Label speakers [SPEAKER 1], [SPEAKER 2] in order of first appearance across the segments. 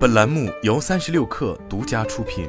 [SPEAKER 1] 本栏目由三十六氪独家出品。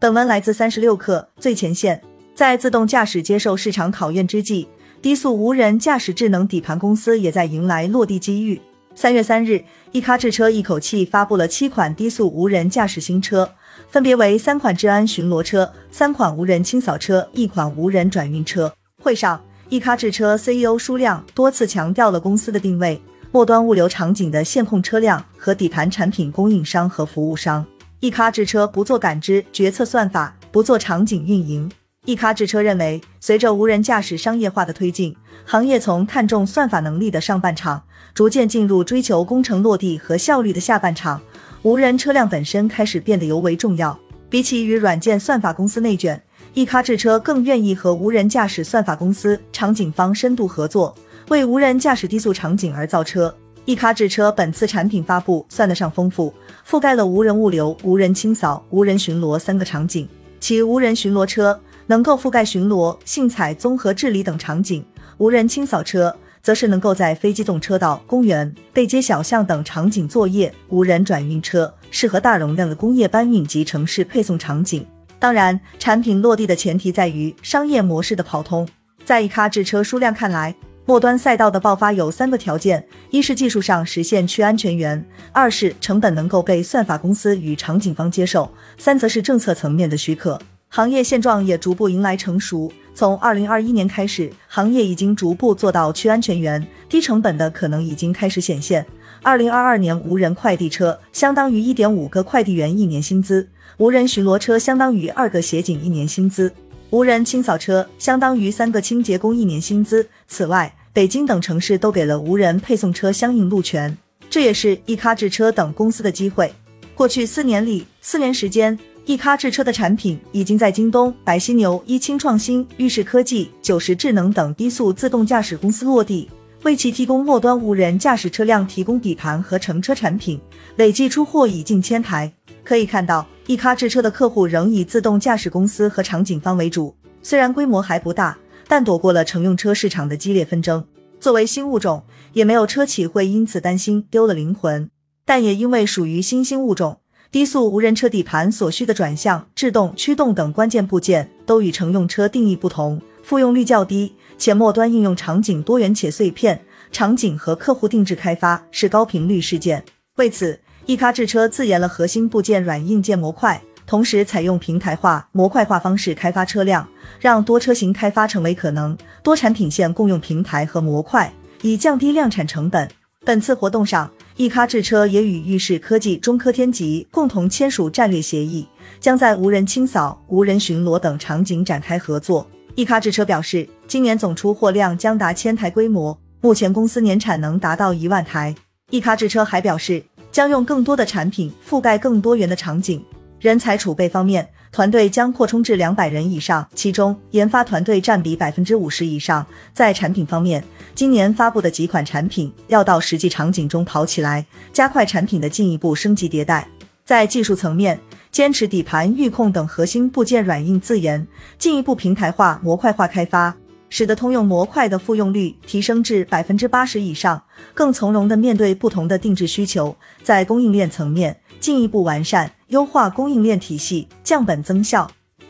[SPEAKER 2] 本文来自三十六氪最前线。在自动驾驶接受市场考验之际，低速无人驾驶智能底盘公司也在迎来落地机遇。三月三日，一咖智车一口气发布了七款低速无人驾驶新车，分别为三款治安巡逻车、三款无人清扫车、一款无人转运车。会上，一咖智车 CEO 舒亮多次强调了公司的定位：末端物流场景的线控车辆和底盘产品供应商和服务商。一咖智车不做感知决策算法，不做场景运营。一咖智车认为，随着无人驾驶商业化的推进，行业从看重算法能力的上半场，逐渐进入追求工程落地和效率的下半场。无人车辆本身开始变得尤为重要。比起与软件算法公司内卷，一咖智车更愿意和无人驾驶算法公司、场景方深度合作，为无人驾驶低速场景而造车。一咖智车本次产品发布算得上丰富，覆盖了无人物流、无人清扫、无人巡逻三个场景。其无人巡逻车。能够覆盖巡逻、信采、综合治理等场景，无人清扫车则是能够在非机动车道、公园、背街小巷等场景作业。无人转运车适合大容量的工业搬运及城市配送场景。当然，产品落地的前提在于商业模式的跑通。在一卡智车数量看来，末端赛道的爆发有三个条件：一是技术上实现去安全源；二是成本能够被算法公司与场景方接受；三则是政策层面的许可。行业现状也逐步迎来成熟。从二零二一年开始，行业已经逐步做到去安全源，低成本的可能已经开始显现。二零二二年，无人快递车相当于一点五个快递员一年薪资，无人巡逻车相当于二个协警一年薪资，无人清扫车相当于三个清洁工一年薪资。此外，北京等城市都给了无人配送车相应路权，这也是一咖智车等公司的机会。过去四年里，四年时间。一咖智车的产品已经在京东、白犀牛、一清创新、裕士科技、九十智能等低速自动驾驶公司落地，为其提供末端无人驾驶车辆提供底盘和乘车产品，累计出货已近千台。可以看到，一咖智车的客户仍以自动驾驶公司和场景方为主，虽然规模还不大，但躲过了乘用车市场的激烈纷争。作为新物种，也没有车企会因此担心丢了灵魂，但也因为属于新兴物种。低速无人车底盘所需的转向、制动、驱动等关键部件都与乘用车定义不同，复用率较低，且末端应用场景多元且碎片，场景和客户定制开发是高频率事件。为此，一咖智车自研了核心部件软硬件模块，同时采用平台化、模块化方式开发车辆，让多车型开发成为可能，多产品线共用平台和模块，以降低量产成本。本次活动上。一咖智车也与裕士科技、中科天极共同签署战略协议，将在无人清扫、无人巡逻等场景展开合作。一咖智车表示，今年总出货量将达千台规模，目前公司年产能达到一万台。一咖智车还表示，将用更多的产品覆盖更多元的场景。人才储备方面，团队将扩充至两百人以上，其中研发团队占比百分之五十以上。在产品方面，今年发布的几款产品要到实际场景中跑起来，加快产品的进一步升级迭代。在技术层面，坚持底盘、预控等核心部件软硬自研，进一步平台化、模块化开发，使得通用模块的复用率提升至百分之八十以上，更从容的面对不同的定制需求。在供应链层面，进一步完善、优化供应链体系，降本增效。